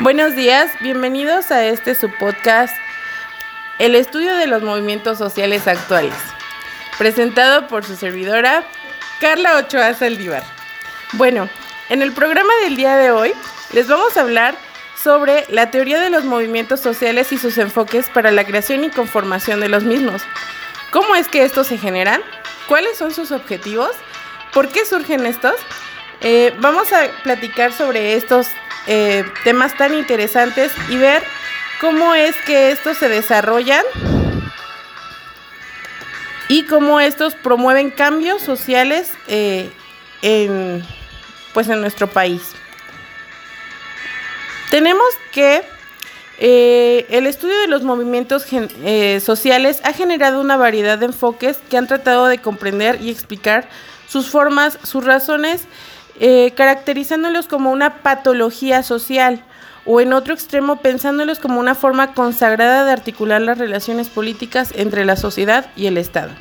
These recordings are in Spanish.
Buenos días, bienvenidos a este su podcast, El estudio de los movimientos sociales actuales, presentado por su servidora Carla Ochoa Saldívar. Bueno, en el programa del día de hoy les vamos a hablar sobre la teoría de los movimientos sociales y sus enfoques para la creación y conformación de los mismos. ¿Cómo es que estos se generan? ¿Cuáles son sus objetivos? ¿Por qué surgen estos? Eh, vamos a platicar sobre estos eh, temas tan interesantes y ver cómo es que estos se desarrollan y cómo estos promueven cambios sociales eh, en, pues en nuestro país. Tenemos que eh, el estudio de los movimientos sociales ha generado una variedad de enfoques que han tratado de comprender y explicar sus formas, sus razones eh, caracterizándolos como una patología social o en otro extremo pensándolos como una forma consagrada de articular las relaciones políticas entre la sociedad y el Estado.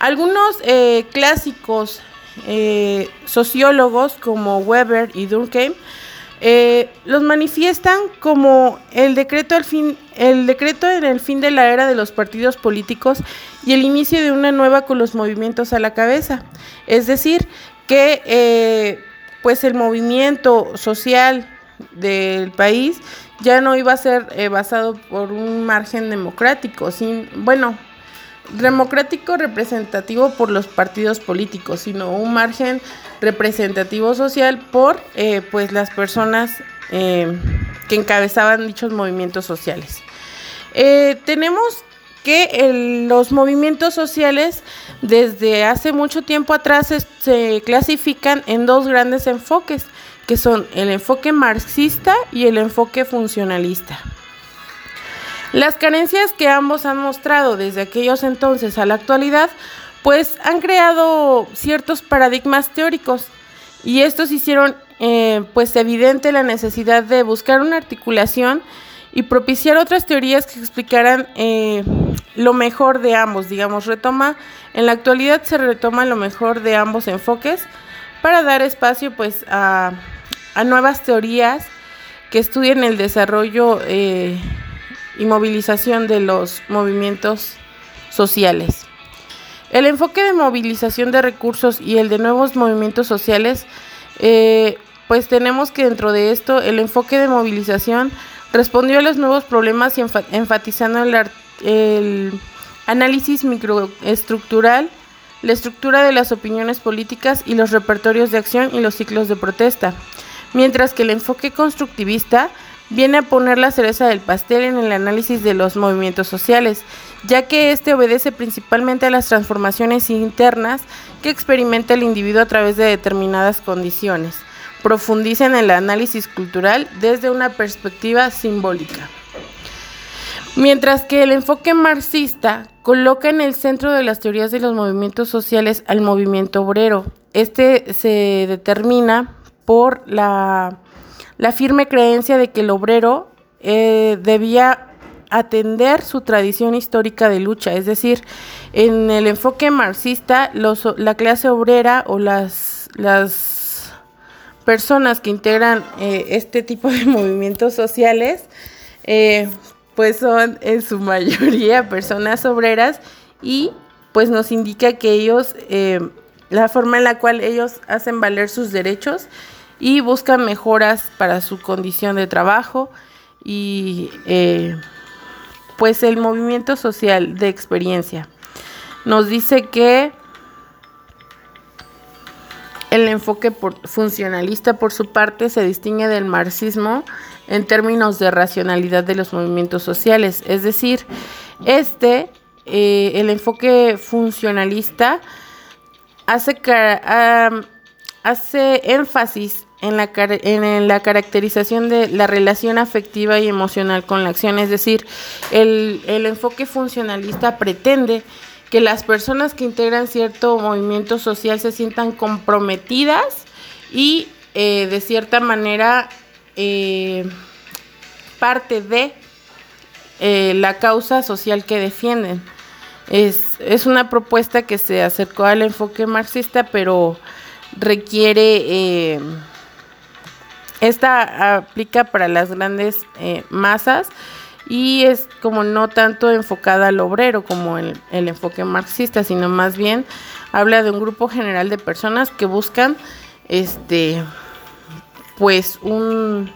Algunos eh, clásicos eh, sociólogos como Weber y Durkheim los manifiestan como el decreto, al fin, el decreto en el fin de la era de los partidos políticos y el inicio de una nueva con los movimientos a la cabeza. Es decir, que pues el movimiento social del país ya no iba a ser eh, basado por un margen democrático, sin, bueno, democrático representativo por los partidos políticos, sino un margen representativo social por eh, pues las personas que encabezaban dichos movimientos sociales. tenemos que los movimientos sociales desde hace mucho tiempo atrás se, clasifican en dos grandes enfoques, que son el enfoque marxista y el enfoque funcionalista. Las carencias que ambos han mostrado desde aquellos entonces a la actualidad, pues han creado ciertos paradigmas teóricos y estos hicieron eh, pues evidente la necesidad de buscar una articulación y propiciar otras teorías que explicaran eh, lo mejor de ambos, digamos, retoma, en la actualidad se retoma lo mejor de ambos enfoques para dar espacio pues a, nuevas teorías que estudien el desarrollo eh, y movilización de los movimientos sociales. El enfoque de movilización de recursos y el de nuevos movimientos sociales, eh, pues tenemos que dentro de esto el enfoque de movilización Respondió a los nuevos problemas enfatizando el, análisis microestructural, la estructura de las opiniones políticas y los repertorios de acción y los ciclos de protesta, mientras que el enfoque constructivista viene a poner la cereza del pastel en el análisis de los movimientos sociales, ya que éste obedece principalmente a las transformaciones internas que experimenta el individuo a través de determinadas condiciones profundiza en el análisis cultural desde una perspectiva simbólica. Mientras que el enfoque marxista coloca en el centro de las teorías de los movimientos sociales al movimiento obrero. Este se determina por la, firme creencia de que el obrero eh, debía atender su tradición histórica de lucha, es decir, en el enfoque marxista, la clase obrera o las, las personas que integran eh, este tipo de movimientos sociales, eh, pues son en su mayoría personas obreras y pues nos indica que ellos, eh, la forma en la cual ellos hacen valer sus derechos y buscan mejoras para su condición de trabajo y pues el movimiento social de experiencia. Nos dice que el enfoque funcionalista, por su parte, se distingue del marxismo en términos de racionalidad de los movimientos sociales. Es decir, este, eh, el enfoque funcionalista, hace, hace énfasis en la, en la caracterización de la relación afectiva y emocional con la acción. Es decir, el, el enfoque funcionalista pretende que las personas que integran cierto movimiento social se sientan comprometidas y eh, de cierta manera eh, parte de eh, la causa social que defienden. Es, es, una propuesta que se acercó al enfoque marxista, pero requiere esta aplica para las grandes masas y es como no tanto enfocada al obrero como el, el enfoque marxista, sino más bien habla de un grupo general de personas que buscan este pues un,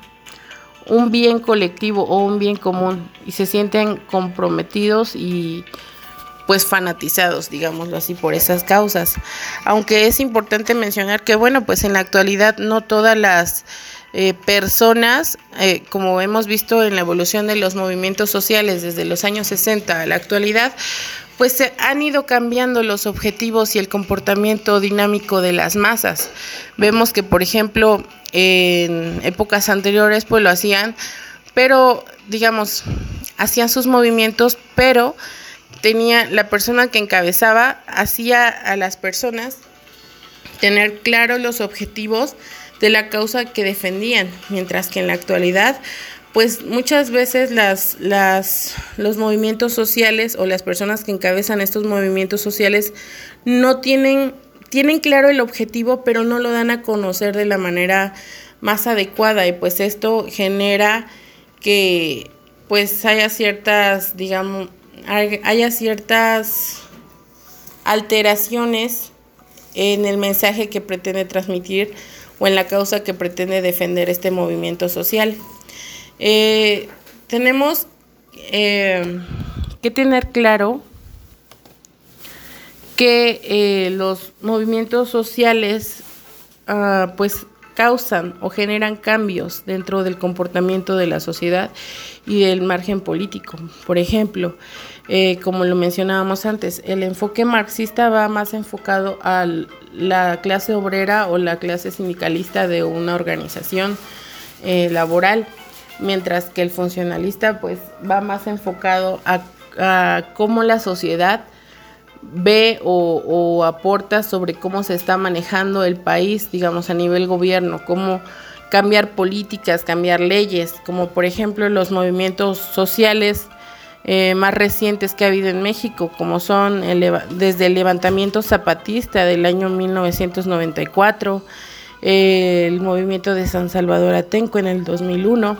un bien colectivo o un bien común y se sienten comprometidos y pues fanatizados, digámoslo así, por esas causas. Aunque es importante mencionar que, bueno, pues en la actualidad no todas las eh, personas, eh, como hemos visto en la evolución de los movimientos sociales desde los años 60 a la actualidad, pues se han ido cambiando los objetivos y el comportamiento dinámico de las masas. Vemos que, por ejemplo, en épocas anteriores, pues lo hacían, pero, digamos, hacían sus movimientos, pero tenía la persona que encabezaba, hacía a las personas tener claros los objetivos de la causa que defendían, mientras que en la actualidad, pues muchas veces las, las, los movimientos sociales o las personas que encabezan estos movimientos sociales no tienen, tienen claro el objetivo, pero no lo dan a conocer de la manera más adecuada. Y pues esto genera que pues haya ciertas, digamos, haya ciertas alteraciones en el mensaje que pretende transmitir o en la causa que pretende defender este movimiento social. Eh, tenemos eh, que tener claro que eh, los movimientos sociales ah, pues causan o generan cambios dentro del comportamiento de la sociedad y del margen político. Por ejemplo, eh, como lo mencionábamos antes, el enfoque marxista va más enfocado a la clase obrera o la clase sindicalista de una organización eh, laboral, mientras que el funcionalista pues va más enfocado a, cómo la sociedad ve o, aporta sobre cómo se está manejando el país, digamos, a nivel gobierno, cómo cambiar políticas, cambiar leyes, como por ejemplo los movimientos sociales eh, más recientes que ha habido en México, como son desde el levantamiento zapatista del año 1994, el movimiento de San Salvador Atenco en el 2001,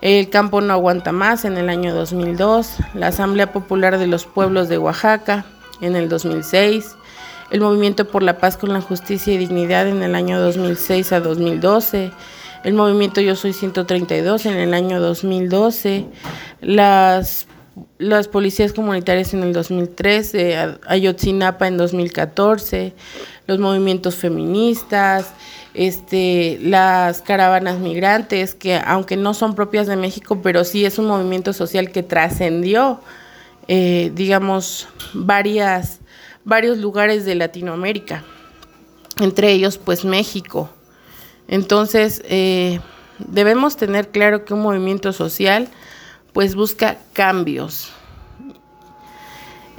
el campo no aguanta más en el año 2002, la Asamblea Popular de los Pueblos de Oaxaca en el 2006, el Movimiento por la Paz con la Justicia y Dignidad en el año 2006 a 2012, el Movimiento Yo Soy 132 en el año 2012, las las policías comunitarias en el 2013, Ayotzinapa en 2014, los movimientos feministas, este, las caravanas migrantes, que aunque no son propias de México, pero sí es un movimiento social que trascendió, eh, digamos, varias, varios lugares de Latinoamérica, entre ellos pues México. Entonces, eh, debemos tener claro que un movimiento social pues busca cambios.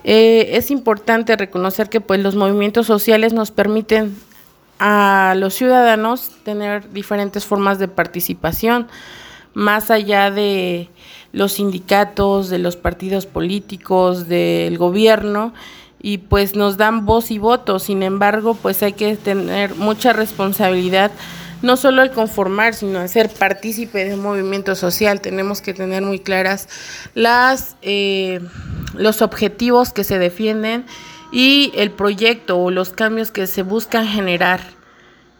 Eh, es importante reconocer que pues los movimientos sociales nos permiten a los ciudadanos tener diferentes formas de participación, más allá de los sindicatos, de los partidos políticos, del gobierno, y pues nos dan voz y voto. Sin embargo, pues hay que tener mucha responsabilidad no solo al conformar, sino a ser partícipe de un movimiento social. Tenemos que tener muy claras las, eh, los objetivos que se defienden y el proyecto o los cambios que se buscan generar,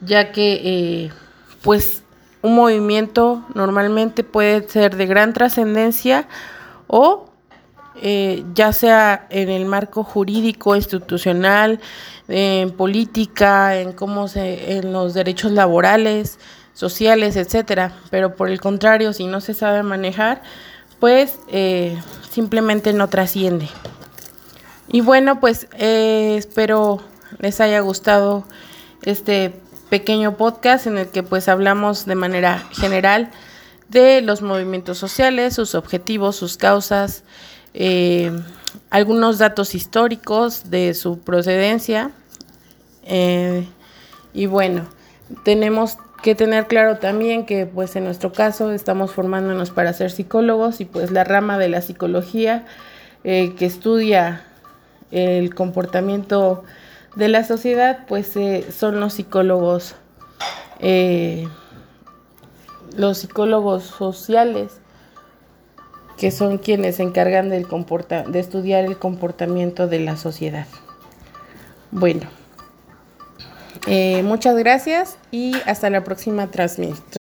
ya que eh, pues un movimiento normalmente puede ser de gran trascendencia o eh, ya sea en el marco jurídico, institucional, en política, en cómo se, en los derechos laborales, sociales, etcétera. Pero por el contrario, si no se sabe manejar, pues eh, simplemente no trasciende. Y bueno, pues eh, espero les haya gustado este pequeño podcast en el que pues hablamos de manera general de los movimientos sociales, sus objetivos, sus causas, eh, algunos datos históricos de su procedencia. Eh, y bueno, tenemos que tener claro también que pues en nuestro caso estamos formándonos para ser psicólogos y pues la rama de la psicología eh, que estudia el comportamiento de la sociedad pues son los psicólogos los psicólogos sociales, que son quienes se encargan del de estudiar el comportamiento de la sociedad. Bueno, eh, muchas gracias y hasta la próxima transmisión.